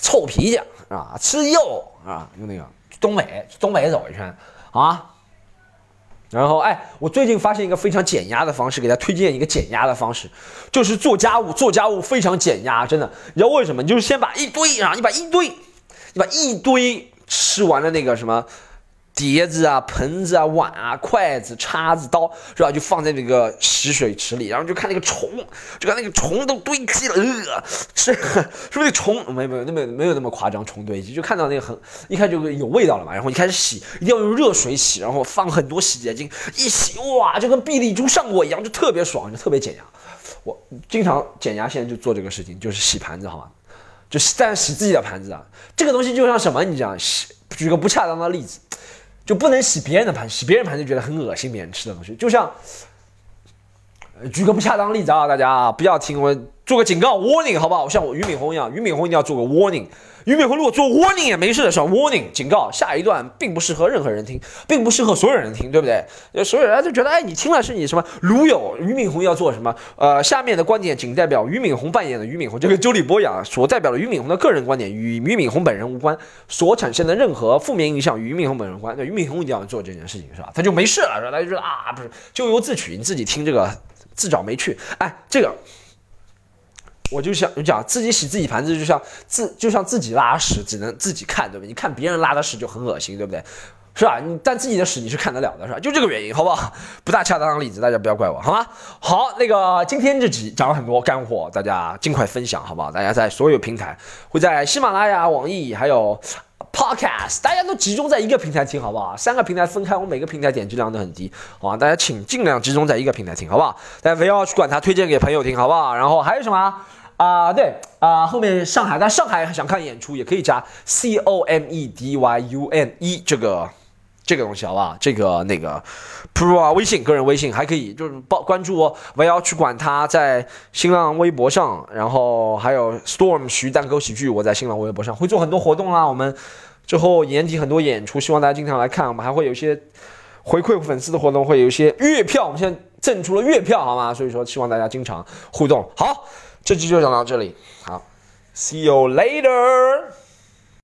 臭脾气啊，吃肉啊，用那个东北，东北走一圈啊。然后，哎，我最近发现一个非常减压的方式，给大家推荐一个减压的方式，就是做家务。做家务非常减压，真的。你知道为什么？你就是先把一堆啊，你把一堆，你把一堆吃完了那个什么。碟子啊，盆子啊，碗啊，筷子、叉子、刀，是吧？就放在那个洗水池里，然后就看那个虫，就看那个虫都堆积了，呃，是是不是虫？没没有那么没有那么夸张，虫堆积，就看到那个很一看就有味道了嘛。然后一开始洗，一定要用热水洗，然后放很多洗洁精，一洗哇，就跟碧丽珠上过一样，就特别爽，就特别减压。我经常减压，现在就做这个事情，就是洗盘子，好吗？就但洗自己的盘子啊，这个东西就像什么？你讲洗，举个不恰当的例子。就不能洗别人的盘，洗别人盘就觉得很恶心，别人吃的东西，就像，举个不恰当例子啊，大家啊不要听我做个警告 warning 好不好？像我俞敏洪一样，俞敏洪一定要做个 warning。俞敏洪如果做 warning 也没事的，是吧？warning 警告，下一段并不适合任何人听，并不适合所有人听，对不对？所有人就觉得，哎，你听了是你什么？如有俞敏洪要做什么？呃，下面的观点仅代表俞敏洪扮演的俞敏洪，就跟周立波一样，所代表的俞敏洪的个人观点与俞敏洪本人无关，所产生的任何负面影响与俞敏洪本人无关。那俞敏洪一定要做这件事情，是吧？他就没事了，是吧？他就觉得啊，不是咎由自取，你自己听这个自找没趣。哎，这个。我就想就讲自己洗自己盘子，就像自就像自己拉屎，只能自己看，对不对？你看别人拉的屎就很恶心，对不对？是吧？你但自己的屎你是看得了的，是吧？就这个原因，好不好？不大恰当的例子，大家不要怪我，好吗？好，那个今天这集讲了很多干货，大家尽快分享，好不好？大家在所有平台，会在喜马拉雅、网易还有 Podcast，大家都集中在一个平台听，好不好？三个平台分开，我每个平台点击量都很低，好吧？大家请尽量集中在一个平台听，好不好？大家不要去管它，推荐给朋友听，好不好？然后还有什么？啊，对啊，后面上海，但上海想看演出也可以加 C O M E D Y U N E 这个这个东西，好不好？这个那个 Pro 啊，微信个人微信还可以，就是报关注我，我要去管他在新浪微博上，然后还有 Storm 徐蛋糕喜剧，我在新浪微博上会做很多活动啦。我们之后年底很多演出，希望大家经常来看。我们还会有一些回馈粉丝的活动，会有一些月票，我们现在赠出了月票，好吗？所以说希望大家经常互动。好。这期就讲到这里，好，See you later。